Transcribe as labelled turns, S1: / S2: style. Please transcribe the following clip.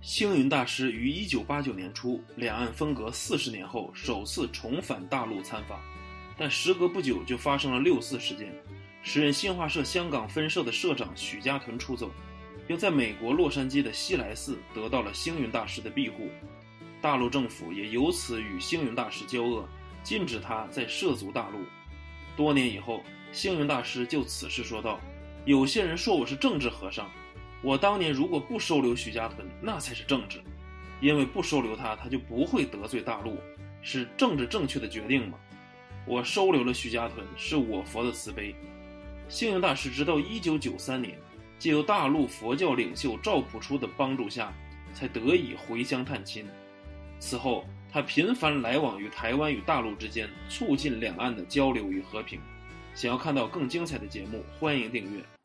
S1: 星云大师于一九八九年初，两岸分隔四十年后首次重返大陆参访，但时隔不久就发生了六四事件，时任新华社香港分社的社长许家屯出走，并在美国洛杉矶的西来寺得到了星云大师的庇护，大陆政府也由此与星云大师交恶，禁止他再涉足大陆。多年以后，星云大师就此事说道：“有些人说我是政治和尚。”我当年如果不收留徐家屯，那才是政治，因为不收留他，他就不会得罪大陆，是政治正确的决定嘛。我收留了徐家屯，是我佛的慈悲。星云大师直到一九九三年，借由大陆佛教领袖赵朴初的帮助下，才得以回乡探亲。此后，他频繁来往于台湾与大陆之间，促进两岸的交流与和平。想要看到更精彩的节目，欢迎订阅。